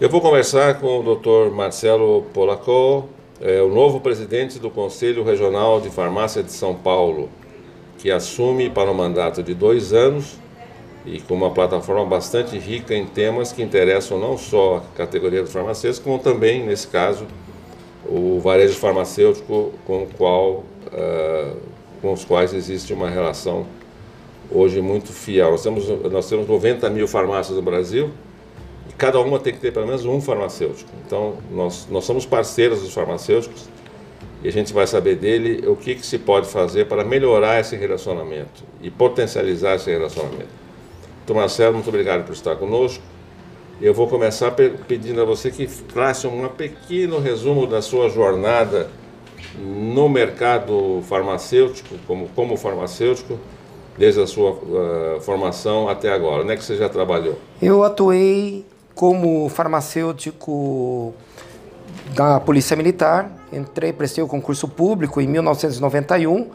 Eu vou conversar com o Dr. Marcelo Polacco, é, o novo presidente do Conselho Regional de Farmácia de São Paulo, que assume para um mandato de dois anos e com uma plataforma bastante rica em temas que interessam não só a categoria dos farmacêuticos, como também, nesse caso, o varejo farmacêutico com, qual, uh, com os quais existe uma relação hoje muito fiel. Nós temos, nós temos 90 mil farmácias no Brasil, cada uma tem que ter pelo menos um farmacêutico. Então, nós, nós somos parceiros dos farmacêuticos e a gente vai saber dele o que, que se pode fazer para melhorar esse relacionamento e potencializar esse relacionamento. Então, Marcelo, muito obrigado por estar conosco. Eu vou começar pedindo a você que trace um pequeno resumo da sua jornada no mercado farmacêutico, como, como farmacêutico, desde a sua uh, formação até agora. Onde é que você já trabalhou? Eu atuei como farmacêutico da Polícia Militar, entrei, prestei o concurso público em 1991,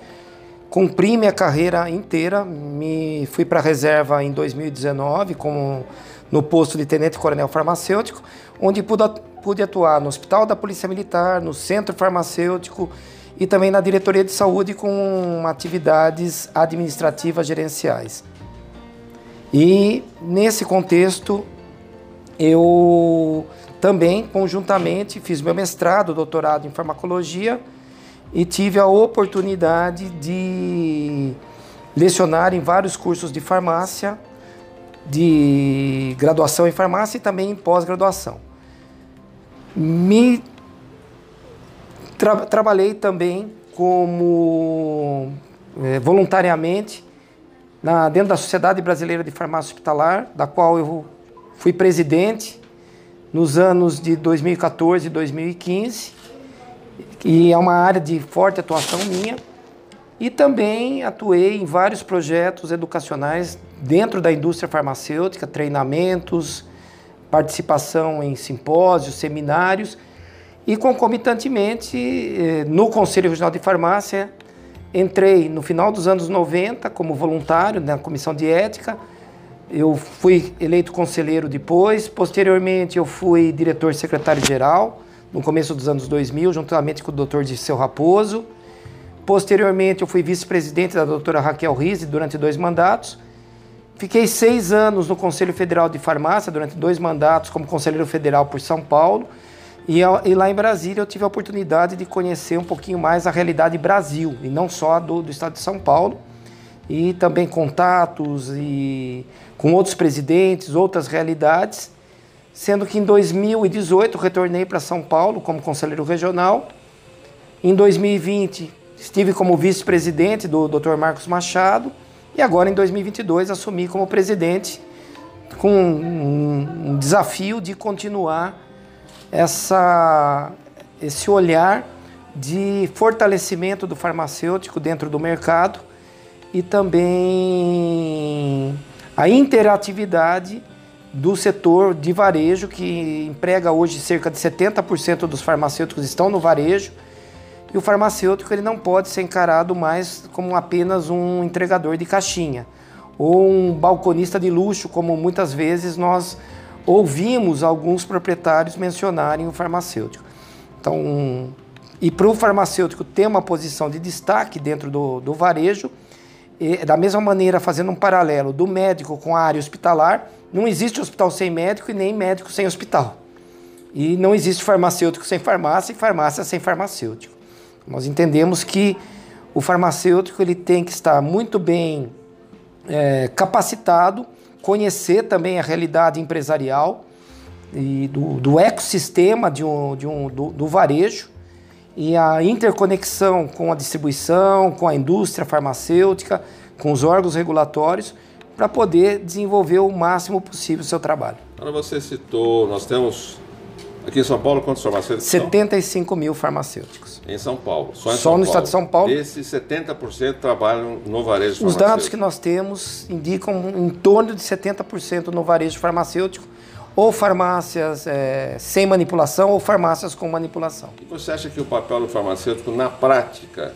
cumpri minha carreira inteira, me fui para a reserva em 2019 como no posto de tenente coronel farmacêutico, onde pude, pude atuar no Hospital da Polícia Militar, no Centro Farmacêutico e também na Diretoria de Saúde com atividades administrativas gerenciais. E nesse contexto eu também, conjuntamente, fiz meu mestrado, doutorado em farmacologia e tive a oportunidade de lecionar em vários cursos de farmácia, de graduação em farmácia e também em pós-graduação. Me tra trabalhei também como é, voluntariamente na, dentro da Sociedade Brasileira de Farmácia Hospitalar, da qual eu Fui presidente nos anos de 2014 e 2015, e é uma área de forte atuação minha. E também atuei em vários projetos educacionais dentro da indústria farmacêutica, treinamentos, participação em simpósios, seminários e concomitantemente eh, no Conselho Regional de Farmácia entrei no final dos anos 90 como voluntário na comissão de ética eu fui eleito conselheiro depois, posteriormente eu fui diretor secretário-geral no começo dos anos 2000, juntamente com o Dr. Disseu Raposo. Posteriormente eu fui vice-presidente da doutora Raquel Rizzi durante dois mandatos. Fiquei seis anos no Conselho Federal de Farmácia, durante dois mandatos como conselheiro federal por São Paulo. E, e, lá em Brasília eu tive a oportunidade de conhecer um pouquinho mais a realidade Brasil, e não só do, do estado de São Paulo. E também contatos e com outros presidentes, outras realidades, sendo que em 2018 retornei para São Paulo como conselheiro regional. Em 2020 estive como vice-presidente do Dr. Marcos Machado e agora em 2022 assumi como presidente com um, desafio de continuar essa, esse olhar de fortalecimento do farmacêutico dentro do mercado e também a interatividade do setor de varejo, que emprega hoje cerca de 70% dos farmacêuticos estão no varejo, e o farmacêutico ele não pode ser encarado mais como apenas um entregador de caixinha ou um balconista de luxo, como muitas vezes nós ouvimos alguns proprietários mencionarem o farmacêutico. Então, e para o farmacêutico ter uma posição de destaque dentro do, do varejo, da mesma maneira, fazendo um paralelo do médico com a área hospitalar, não existe hospital sem médico e nem médico sem hospital. E não existe farmacêutico sem farmácia e farmácia sem farmacêutico. Nós entendemos que o farmacêutico ele tem que estar muito bem é, capacitado, conhecer também a realidade empresarial e do, do ecossistema de um, de um, do, do varejo e a interconexão com a distribuição, com a indústria farmacêutica, com os órgãos regulatórios, para poder desenvolver o máximo possível o seu trabalho. Agora você citou, nós temos aqui em São Paulo quantos farmacêuticos 75 mil farmacêuticos. Em São Paulo, só, só no Paulo. estado de São Paulo. Desses 70% trabalham no varejo Os dados que nós temos indicam em torno de 70% no varejo farmacêutico, ou farmácias é, sem manipulação ou farmácias com manipulação. E você acha que o papel do farmacêutico na prática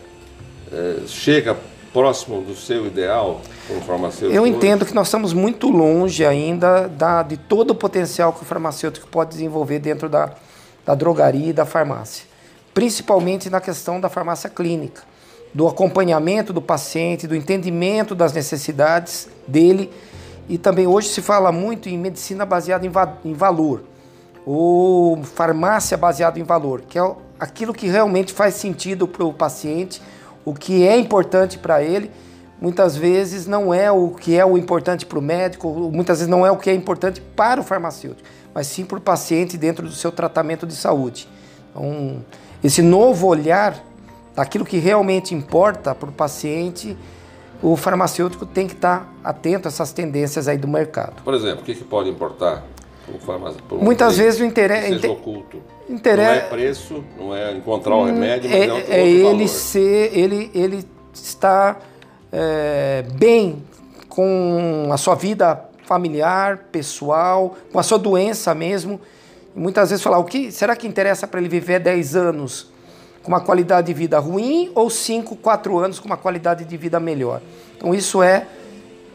é, chega próximo do seu ideal como farmacêutico? Eu entendo que nós estamos muito longe ainda da, de todo o potencial que o farmacêutico pode desenvolver dentro da, da drogaria e da farmácia, principalmente na questão da farmácia clínica, do acompanhamento do paciente, do entendimento das necessidades dele e também hoje se fala muito em medicina baseada em, va em valor ou farmácia baseada em valor, que é aquilo que realmente faz sentido para o paciente, o que é importante para ele. Muitas vezes não é o que é o importante para o médico, muitas vezes não é o que é importante para o farmacêutico, mas sim para o paciente dentro do seu tratamento de saúde. Então, esse novo olhar daquilo que realmente importa para o paciente, o farmacêutico tem que estar atento a essas tendências aí do mercado. Por exemplo, o que, que pode importar um Muitas vezes o interesse. Seja oculto. Interesse, não é preço, não é encontrar o remédio, mas é, é, outro, é ele valor. ser, ele, ele está é, bem com a sua vida familiar, pessoal, com a sua doença mesmo. Muitas vezes falar, o que será que interessa para ele viver 10 anos com uma qualidade de vida ruim ou 5, 4 anos com uma qualidade de vida melhor? Então isso é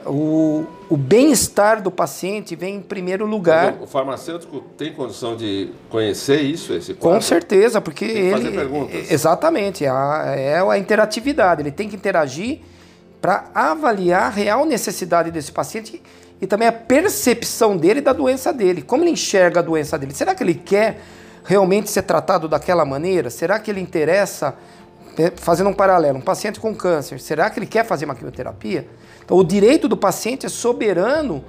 o, o bem-estar do paciente vem em primeiro lugar. o farmacêutico tem condição de conhecer isso, esse quadro? Com certeza, porque ele. Fazer perguntas. Exatamente, é a, é a interatividade. Ele tem que interagir para avaliar a real necessidade desse paciente e também a percepção dele da doença dele. Como ele enxerga a doença dele? Será que ele quer realmente ser tratado daquela maneira? Será que ele interessa, é, fazendo um paralelo, um paciente com câncer, será que ele quer fazer uma quimioterapia? Então, o direito do paciente é soberano,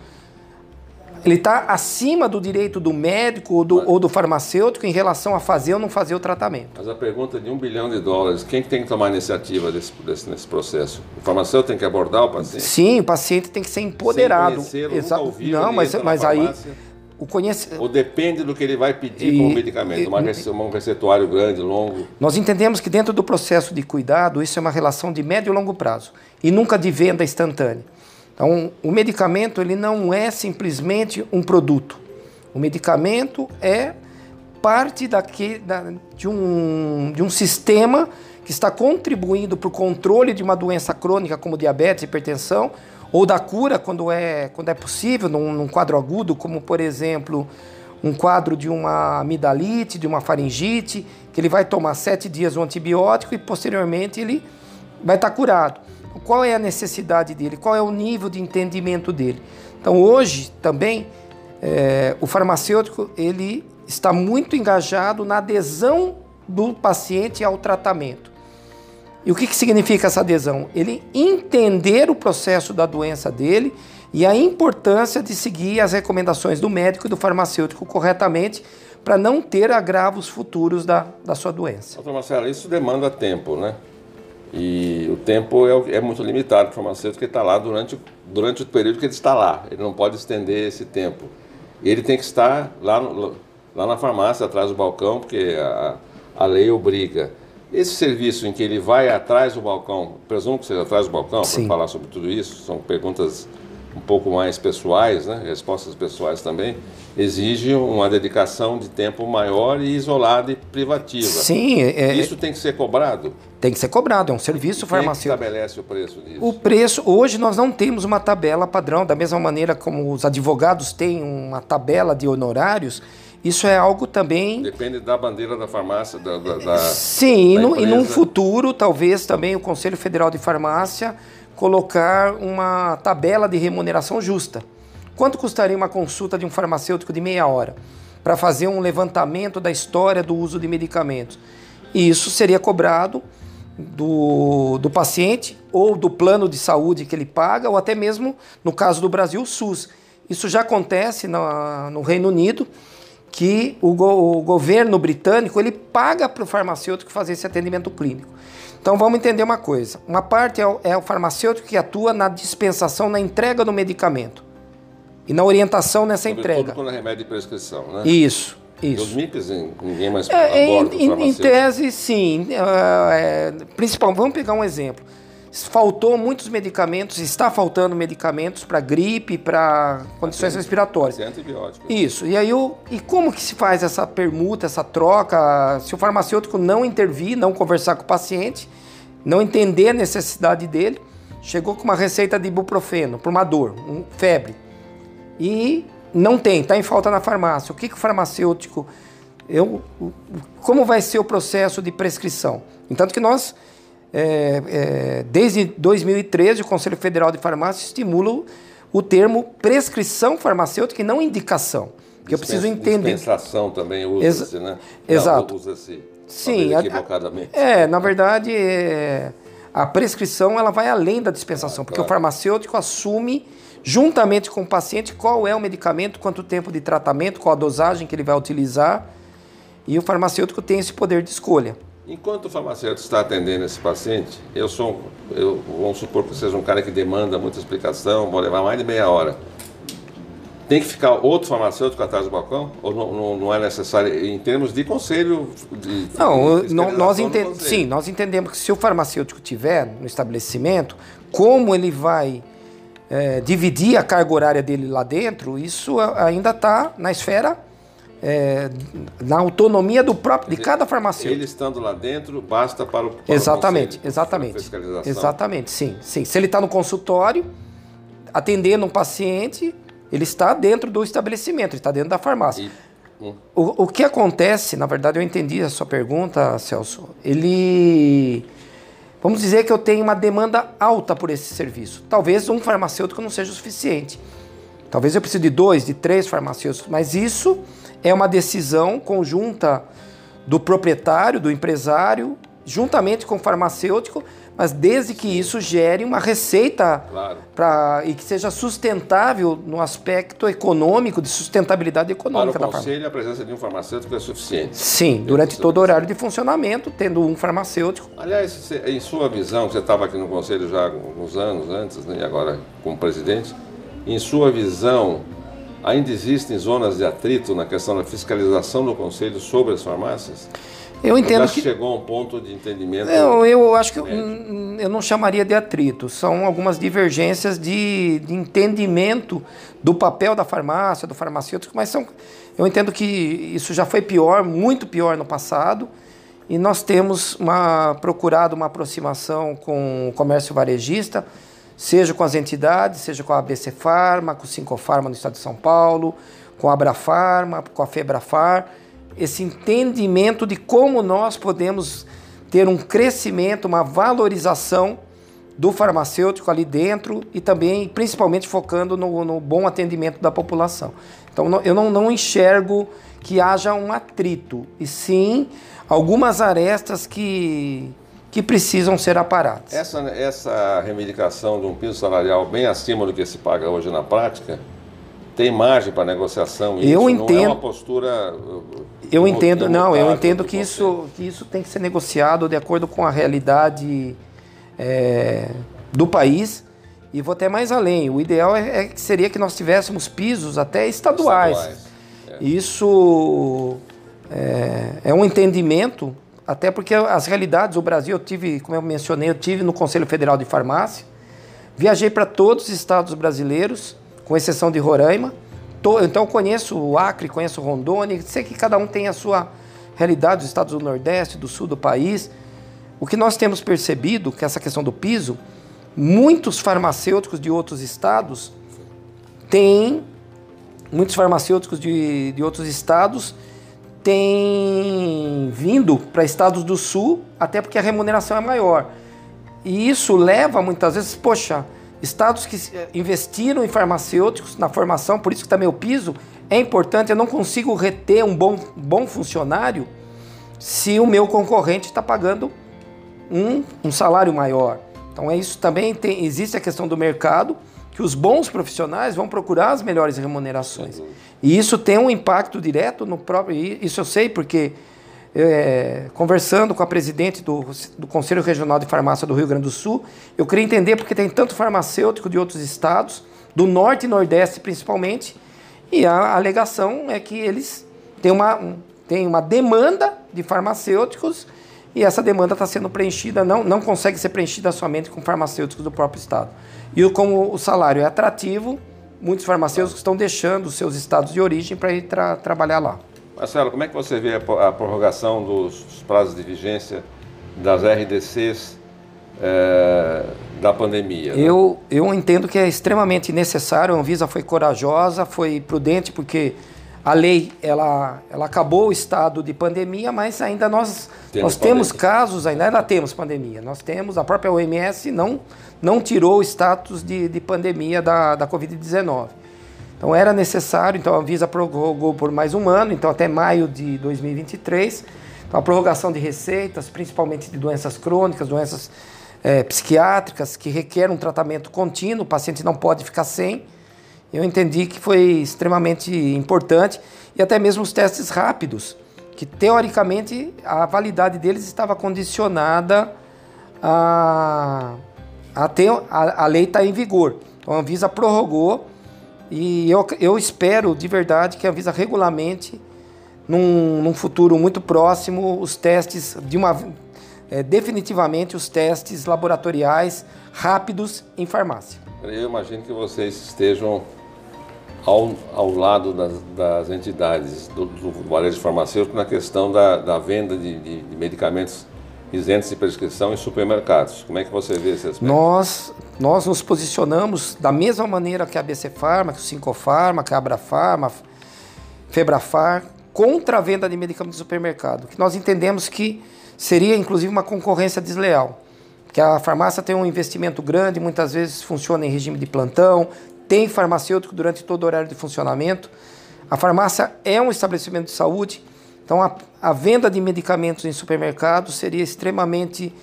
ele está acima do direito do médico ou do, mas, ou do, farmacêutico em relação a fazer ou não fazer o tratamento. Mas a pergunta de um bilhão de dólares, quem tem que tomar a iniciativa desse, desse, nesse processo? O farmacêutico tem que abordar o paciente? Sim, o paciente tem que ser empoderado. Sem Exato. Não, mas, mas aí o conhece... Ou depende do que ele vai pedir e, como medicamento, uma, e, um receituário grande, longo. Nós entendemos que dentro do processo de cuidado, isso é uma relação de médio e longo prazo, e nunca de venda instantânea. Então, o medicamento ele não é simplesmente um produto. O medicamento é parte daqui, da, de, um, de um sistema que está contribuindo para o controle de uma doença crônica como diabetes, hipertensão, ou da cura quando é, quando é possível, num, num quadro agudo, como por exemplo um quadro de uma amidalite, de uma faringite, que ele vai tomar sete dias um antibiótico e posteriormente ele vai estar curado. Qual é a necessidade dele? Qual é o nível de entendimento dele? Então hoje também é, o farmacêutico ele está muito engajado na adesão do paciente ao tratamento. E o que, que significa essa adesão? Ele entender o processo da doença dele e a importância de seguir as recomendações do médico e do farmacêutico corretamente para não ter agravos futuros da, da sua doença. Doutor Marcelo, isso demanda tempo, né? E o tempo é, é muito limitado o farmacêutico está lá durante, durante o período que ele está lá. Ele não pode estender esse tempo. Ele tem que estar lá, no, lá na farmácia, atrás do balcão, porque a, a lei obriga. Esse serviço em que ele vai atrás do balcão, presumo que seja atrás do balcão para falar sobre tudo isso, são perguntas um pouco mais pessoais, né? respostas pessoais também, exige uma dedicação de tempo maior e isolada e privativa. Sim. É, é isso tem que ser cobrado? Tem que ser cobrado, é um serviço e farmacêutico. Quem estabelece o preço disso? O preço, hoje nós não temos uma tabela padrão, da mesma maneira como os advogados têm uma tabela de honorários, isso é algo também. Depende da bandeira da farmácia, da. da, da Sim, da e, no, e num futuro, talvez também o Conselho Federal de Farmácia colocar uma tabela de remuneração justa. Quanto custaria uma consulta de um farmacêutico de meia hora para fazer um levantamento da história do uso de medicamentos? E isso seria cobrado do, do paciente ou do plano de saúde que ele paga, ou até mesmo, no caso do Brasil, o SUS. Isso já acontece no, no Reino Unido que o, go o governo britânico ele paga para o farmacêutico fazer esse atendimento clínico. Então vamos entender uma coisa: uma parte é o, é o farmacêutico que atua na dispensação, na entrega do medicamento e na orientação nessa Sobretudo entrega. quando é remédio de prescrição, né? Isso. Isso. Os MIPs, ninguém mais é, aborda em, em, em tese, sim. Uh, é, principal, vamos pegar um exemplo faltou muitos medicamentos, está faltando medicamentos para gripe, para condições respiratórias. Antibiótico. Isso. E aí o, e como que se faz essa permuta, essa troca? Se o farmacêutico não intervir, não conversar com o paciente, não entender a necessidade dele, chegou com uma receita de ibuprofeno para uma dor, um, febre, e não tem, está em falta na farmácia. O que, que o farmacêutico. Eu, como vai ser o processo de prescrição? Entanto que nós, é, é, desde 2013, o Conselho Federal de Farmácia estimula o termo prescrição farmacêutica e não indicação. Porque eu preciso entender. Dispensação também usa-se, Exa né? Exato. Usa-se Sim. Equivocadamente. É, na verdade, é, a prescrição ela vai além da dispensação, porque claro. o farmacêutico assume juntamente com o paciente qual é o medicamento, quanto tempo de tratamento, qual a dosagem que ele vai utilizar, e o farmacêutico tem esse poder de escolha. Enquanto o farmacêutico está atendendo esse paciente, eu sou, eu, vamos supor que seja um cara que demanda muita explicação, vou levar mais de meia hora. Tem que ficar outro farmacêutico atrás do balcão? Ou não, não, não é necessário, em termos de conselho? De, não, de nós entendemos, sim, nós entendemos que se o farmacêutico tiver no estabelecimento, como ele vai é, dividir a carga horária dele lá dentro, isso ainda está na esfera, é, na autonomia do próprio, de cada farmacêutico. Ele estando lá dentro, basta para o para Exatamente, o conselho, exatamente. Exatamente, sim, sim. Se ele está no consultório, atendendo um paciente, ele está dentro do estabelecimento, ele está dentro da farmácia. E, hum. o, o que acontece, na verdade, eu entendi a sua pergunta, Celso. Ele Vamos dizer que eu tenho uma demanda alta por esse serviço. Talvez um farmacêutico não seja o suficiente. Talvez eu precise de dois, de três farmacêuticos, mas isso é uma decisão conjunta do proprietário, do empresário, juntamente com o farmacêutico, mas desde que isso gere uma receita claro. Pra, e que seja sustentável no aspecto econômico, de sustentabilidade econômica Para o conselho, a presença de um farmacêutico é suficiente. Sim, durante todo o horário de funcionamento, tendo um farmacêutico. Aliás, em sua visão, você estava aqui no conselho já há alguns anos antes, né, e agora como presidente, em sua visão, ainda existem zonas de atrito na questão da fiscalização do conselho sobre as farmácias? Eu entendo já que chegou a um ponto de entendimento. Eu, eu acho que eu, eu, não chamaria de atrito. São algumas divergências de, de, entendimento do papel da farmácia, do farmacêutico, mas são. Eu entendo que isso já foi pior, muito pior no passado, e nós temos uma, procurado uma aproximação com o comércio varejista, seja com as entidades, seja com a ABC Farma, com o Cinco Farma no estado de São Paulo, com a Abrafarma, com a Febrafar esse entendimento de como nós podemos ter um crescimento, uma valorização do farmacêutico ali dentro e também, principalmente, focando no, no bom atendimento da população. Então, eu não, não enxergo que haja um atrito, e sim algumas arestas que, que precisam ser aparadas. Essa, essa reivindicação de um piso salarial bem acima do que se paga hoje na prática, tem margem para negociação? eu isso entendo. Não é uma postura. Uh, eu entendo, não, eu entendo que isso, que isso tem que ser negociado de acordo com a realidade é, do país. E vou até mais além. O ideal é, é, seria que nós tivéssemos pisos até estaduais. estaduais é. Isso é, é um entendimento, até porque as realidades do Brasil, eu tive, como eu mencionei, eu tive no Conselho Federal de Farmácia, viajei para todos os estados brasileiros com exceção de Roraima. Então eu conheço o Acre, conheço Rondônia, sei que cada um tem a sua realidade, os estados do Nordeste, do Sul do país. O que nós temos percebido, que essa questão do piso, muitos farmacêuticos de outros estados têm, muitos farmacêuticos de, de outros estados têm vindo para estados do Sul, até porque a remuneração é maior. E isso leva muitas vezes, poxa, Estados que eh, investiram em farmacêuticos na formação, por isso que também o piso é importante. Eu não consigo reter um bom, bom funcionário se o meu concorrente está pagando um, um salário maior. Então é isso também tem, existe a questão do mercado que os bons profissionais vão procurar as melhores remunerações. E isso tem um impacto direto no próprio. Isso eu sei porque é, conversando com a presidente do, do Conselho Regional de Farmácia do Rio Grande do Sul, eu queria entender porque tem tanto farmacêutico de outros estados, do norte e nordeste principalmente, e a alegação é que eles têm uma, têm uma demanda de farmacêuticos e essa demanda está sendo preenchida, não, não consegue ser preenchida somente com farmacêuticos do próprio estado. E como o salário é atrativo, muitos farmacêuticos estão deixando os seus estados de origem para ir tra trabalhar lá. Marcelo, como é que você vê a prorrogação dos prazos de vigência das RDCs é, da pandemia. Né? Eu, eu entendo que é extremamente necessário. A Anvisa foi corajosa, foi prudente, porque a lei ela, ela acabou o estado de pandemia, mas ainda nós temos, nós temos casos, ainda, ainda temos pandemia. Nós temos, a própria OMS não, não tirou o status de, de pandemia da, da Covid-19. Então era necessário, então a Anvisa prorrogou por mais um ano, então até maio de 2023. Então a prorrogação de receitas, principalmente de doenças crônicas, doenças é, psiquiátricas, que requerem um tratamento contínuo, o paciente não pode ficar sem. Eu entendi que foi extremamente importante e até mesmo os testes rápidos, que teoricamente a validade deles estava condicionada a, a ter a, a lei está em vigor. Então a Anvisa prorrogou e eu, eu espero de verdade que a Anvisa regulamente, num, num futuro muito próximo, os testes de uma é, definitivamente os testes laboratoriais rápidos em farmácia. Eu imagino que vocês estejam ao, ao lado das, das entidades do, do, varejo farmacêutico na questão da, da venda de, de, de, medicamentos isentos de prescrição em supermercados. Como é que você vê esse aspecto? Nós, nós nos posicionamos da mesma maneira que a BC Farma, que o Sincofarma, que a Abrafarma, Febrafar, contra a venda de medicamentos no supermercado. Que nós entendemos que seria inclusive uma concorrência desleal. Que a farmácia tem um investimento grande, muitas vezes funciona em regime de plantão, tem farmacêutico durante todo o horário de funcionamento. A farmácia é um estabelecimento de saúde, então a, a venda de medicamentos em supermercados seria extremamente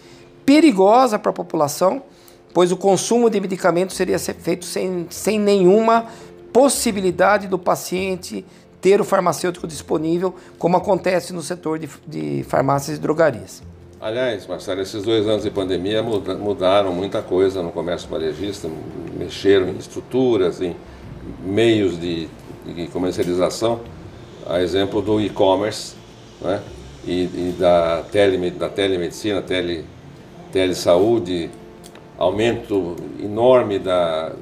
perigosa para a população, pois o consumo de medicamentos seria feito sem, sem nenhuma possibilidade do paciente ter o farmacêutico disponível, como acontece no setor de, de farmácias e drogarias. Aliás, Marcelo, esses dois anos de pandemia mudaram muita coisa no comércio varejista, mexeram em estruturas, em meios de, de comercialização, a exemplo do e-commerce né? e, e, da, tele, da telemedicina, tele, telesaúde, aumento enorme da,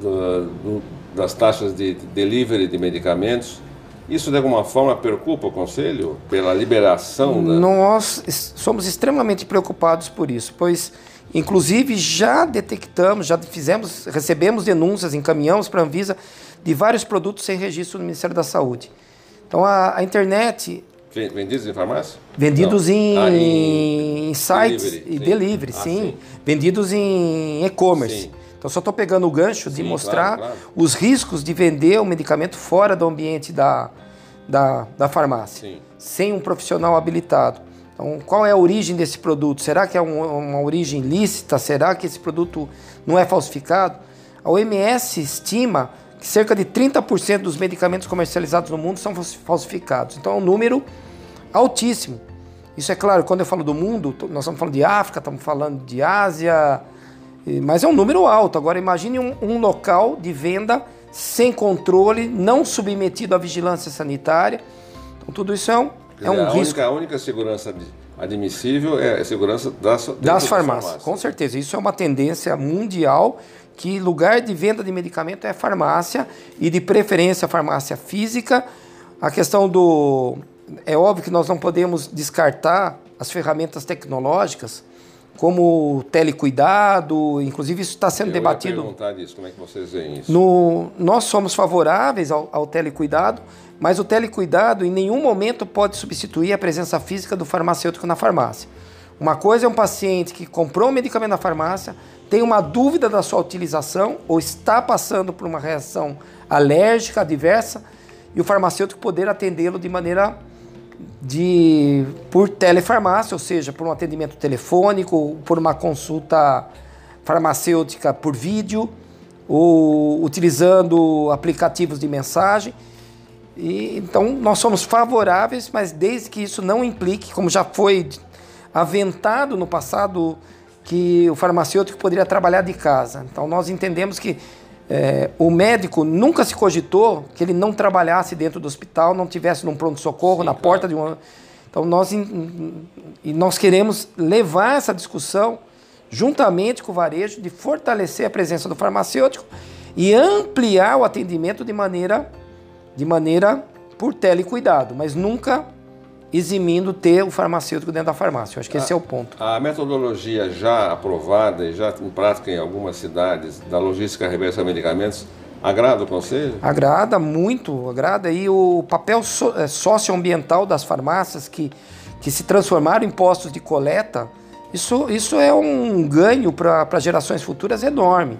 do, do, das taxas de delivery de medicamentos isso de alguma forma preocupa o Conselho pela liberação? Da... Nós somos extremamente preocupados por isso, pois inclusive já detectamos, já fizemos, recebemos denúncias, encaminhamos para a Anvisa de vários produtos sem registro no Ministério da Saúde. Então a, a internet Vendidos em farmácia? Vendidos em, ah, em, em, sites delivery, e sim. delivery, ah, sim. sim. Vendidos em e-commerce. Então, só estou pegando o gancho de Sim, mostrar claro, claro. os riscos de vender o medicamento fora do ambiente da, da, da farmácia, Sim. sem um profissional habilitado. Então, qual é a origem desse produto? Será que é um, uma origem lícita? Será que esse produto não é falsificado? A OMS estima que cerca de 30% dos medicamentos comercializados no mundo são falsificados. Então, é um número altíssimo. Isso é claro, quando eu falo do mundo, nós estamos falando de África, estamos falando de Ásia, mas é um número alto. Agora imagine um, um local de venda sem controle, não submetido à vigilância sanitária. Então tudo isso é um, é um a risco. Única, a única segurança admissível é a segurança das, das farmácias. Com certeza, isso é uma tendência mundial que lugar de venda de medicamento é farmácia e de preferência farmácia física. A questão do é óbvio que nós não podemos descartar as ferramentas tecnológicas como telecuidado, inclusive isso está sendo Eu debatido. Eu perguntar disso, como é que vocês veem isso? No, nós somos favoráveis ao, ao telecuidado, mas o telecuidado em nenhum momento pode substituir a presença física do farmacêutico na farmácia. Uma coisa é um paciente que comprou um medicamento na farmácia, tem uma dúvida da sua utilização ou está passando por uma reação alérgica adversa e o farmacêutico poder atendê-lo de maneira de por telefarmácia, ou seja, por um atendimento telefônico, por uma consulta farmacêutica por vídeo, ou utilizando aplicativos de mensagem. E, então, nós somos favoráveis, mas desde que isso não implique, como já foi aventado no passado, que o farmacêutico poderia trabalhar de casa. Então, nós entendemos que é, o médico nunca se cogitou que ele não trabalhasse dentro do hospital, não tivesse num pronto-socorro, na claro. porta de uma. Então nós, e nós queremos levar essa discussão juntamente com o varejo de fortalecer a presença do farmacêutico e ampliar o atendimento de maneira, de maneira por telecuidado, mas nunca eximindo ter o farmacêutico dentro da farmácia. Eu acho que a, esse é o ponto. A metodologia já aprovada e já em prática em algumas cidades da logística reversa a medicamentos agrada o Conselho? Agrada muito, agrada. E o papel so, é, socioambiental das farmácias que, que se transformaram em postos de coleta, isso, isso é um ganho para gerações futuras enorme.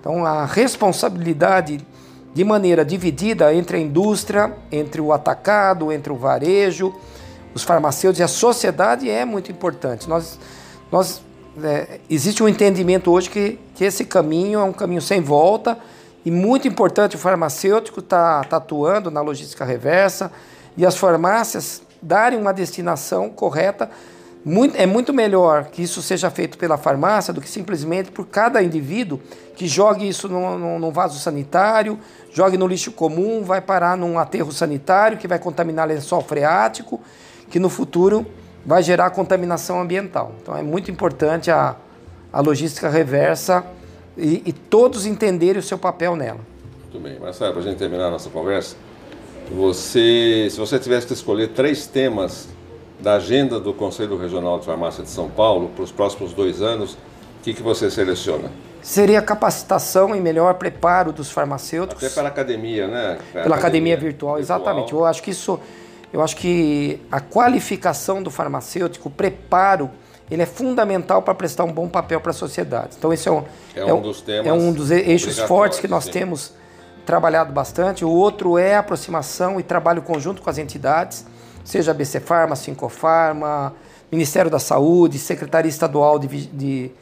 Então, a responsabilidade de maneira dividida entre a indústria, entre o atacado, entre o varejo, os farmacêuticos e a sociedade é muito importante. Nós, nós, é, existe um entendimento hoje que, que esse caminho é um caminho sem volta e muito importante o farmacêutico estar tá, tá atuando na logística reversa e as farmácias darem uma destinação correta. Muito, é muito melhor que isso seja feito pela farmácia do que simplesmente por cada indivíduo que jogue isso num, vaso sanitário, jogue no lixo comum, vai parar num aterro sanitário que vai contaminar lençol freático, que no futuro vai gerar contaminação ambiental. Então é muito importante a, a logística reversa e, e todos entenderem o seu papel nela. Muito bem. Marcelo, para a gente terminar a nossa conversa, você, se você tivesse que escolher três temas da agenda do Conselho Regional de Farmácia de São Paulo para os próximos dois anos, o que, que você seleciona? Seria capacitação e melhor preparo dos farmacêuticos. Até pela academia, né? Pela, pela academia, academia virtual, virtual, exatamente. Eu acho que isso, eu acho que a qualificação do farmacêutico, o preparo, ele é fundamental para prestar um bom papel para a sociedade. Então esse é um, é, é um dos temas é um dos eixos fortes que nós sim. temos trabalhado bastante. O outro é a aproximação e trabalho conjunto com as entidades, seja a BC Farma, Sincofarma, Ministério da Saúde, Secretaria Estadual de, de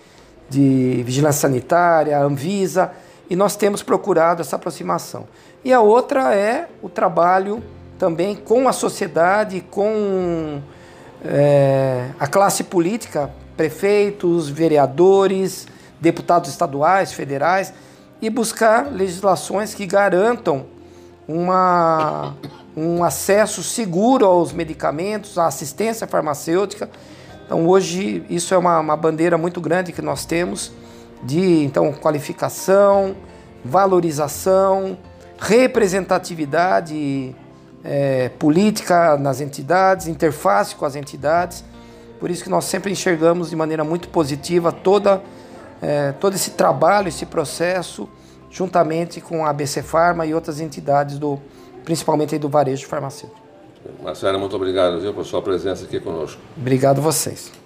de Vigilância Sanitária, Anvisa, e nós temos procurado essa aproximação. E a outra é o trabalho também com a sociedade, com é, a classe política, prefeitos, vereadores, deputados estaduais, federais, e buscar legislações que garantam uma, um acesso seguro aos medicamentos, à assistência farmacêutica. Então hoje isso é uma, uma bandeira muito grande que nós temos de então qualificação, valorização, representatividade é, política nas entidades, interface com as entidades. Por isso que nós sempre enxergamos de maneira muito positiva toda, é, todo esse trabalho, esse processo, juntamente com a ABC Farma e outras entidades, do, principalmente do varejo farmacêutico. Marcelo, muito obrigado viu, por sua presença aqui conosco. Obrigado a vocês.